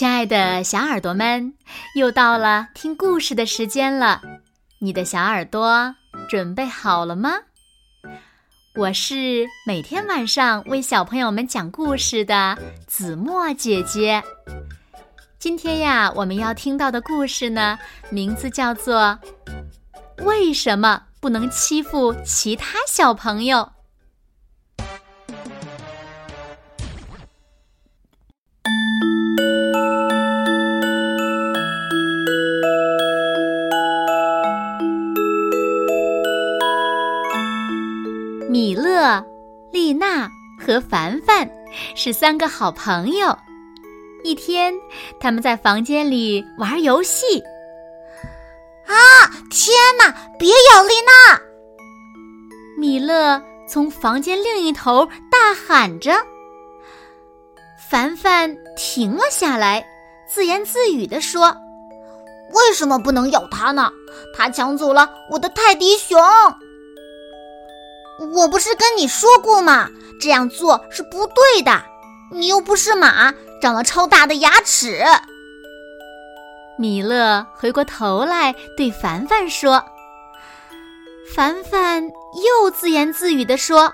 亲爱的小耳朵们，又到了听故事的时间了。你的小耳朵准备好了吗？我是每天晚上为小朋友们讲故事的子墨姐姐。今天呀，我们要听到的故事呢，名字叫做《为什么不能欺负其他小朋友》。娜和凡凡是三个好朋友。一天，他们在房间里玩游戏。啊！天哪！别咬丽娜！米勒从房间另一头大喊着。凡凡停了下来，自言自语地说：“为什么不能咬它呢？它抢走了我的泰迪熊。”我不是跟你说过吗？这样做是不对的。你又不是马，长了超大的牙齿。米勒回过头来对凡凡说：“凡凡又自言自语地说，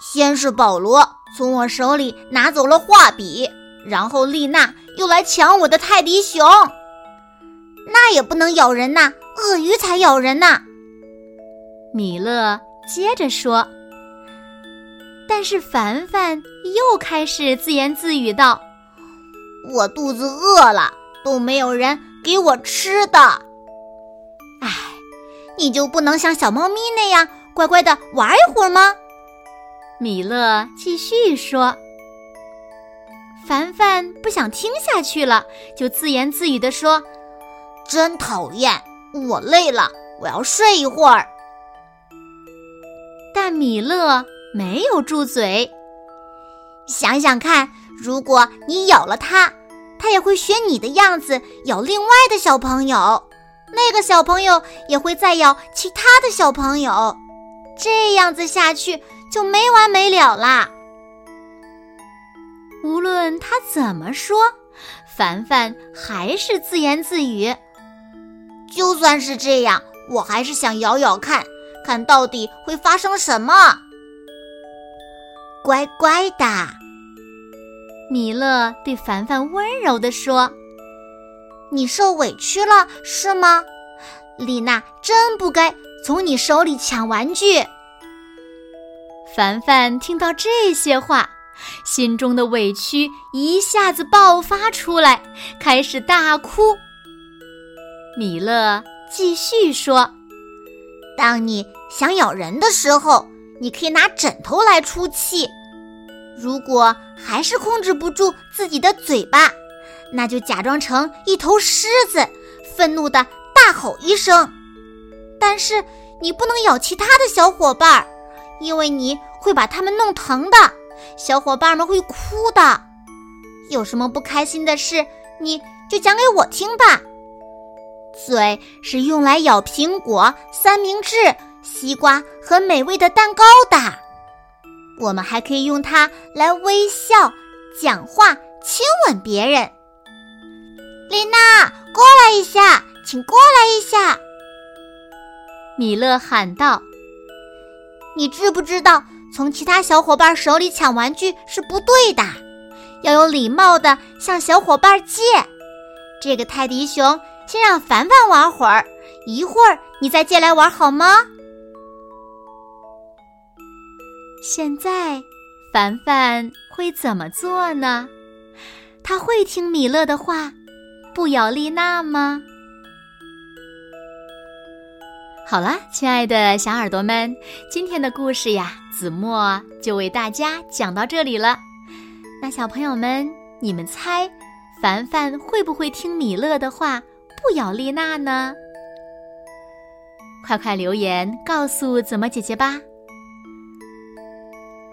先是保罗从我手里拿走了画笔，然后丽娜又来抢我的泰迪熊。那也不能咬人呐，鳄鱼才咬人呐。”米勒。接着说，但是凡凡又开始自言自语道：“我肚子饿了，都没有人给我吃的。哎，你就不能像小猫咪那样乖乖的玩一会儿吗？”米勒继续说。凡凡不想听下去了，就自言自语的说：“真讨厌，我累了，我要睡一会儿。”但米勒没有住嘴。想想看，如果你咬了它，它也会学你的样子咬另外的小朋友，那个小朋友也会再咬其他的小朋友，这样子下去就没完没了啦。无论他怎么说，凡凡还是自言自语。就算是这样，我还是想咬咬看。看到底会发生什么？乖乖的，米勒对凡凡温柔地说：“你受委屈了是吗？丽娜真不该从你手里抢玩具。”凡凡听到这些话，心中的委屈一下子爆发出来，开始大哭。米勒继续说。当你想咬人的时候，你可以拿枕头来出气。如果还是控制不住自己的嘴巴，那就假装成一头狮子，愤怒的大吼一声。但是你不能咬其他的小伙伴，因为你会把他们弄疼的，小伙伴们会哭的。有什么不开心的事，你就讲给我听吧。嘴是用来咬苹果、三明治、西瓜和美味的蛋糕的。我们还可以用它来微笑、讲话、亲吻别人。丽娜，过来一下，请过来一下。米勒喊道：“你知不知道，从其他小伙伴手里抢玩具是不对的？要有礼貌的向小伙伴借。这个泰迪熊。”先让凡凡玩会儿，一会儿你再借来玩好吗？现在，凡凡会怎么做呢？他会听米勒的话，不咬丽娜吗？好了，亲爱的小耳朵们，今天的故事呀，子墨就为大家讲到这里了。那小朋友们，你们猜，凡凡会不会听米勒的话？不咬丽娜呢？快快留言告诉子墨姐姐吧。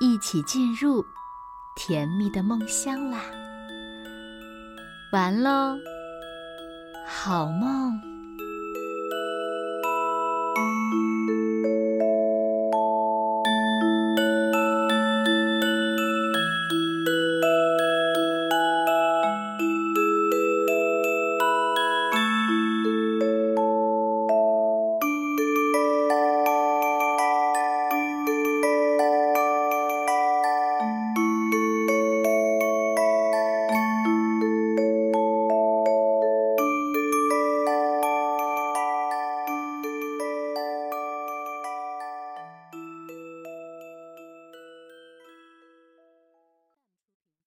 一起进入甜蜜的梦乡啦。完喽，好梦。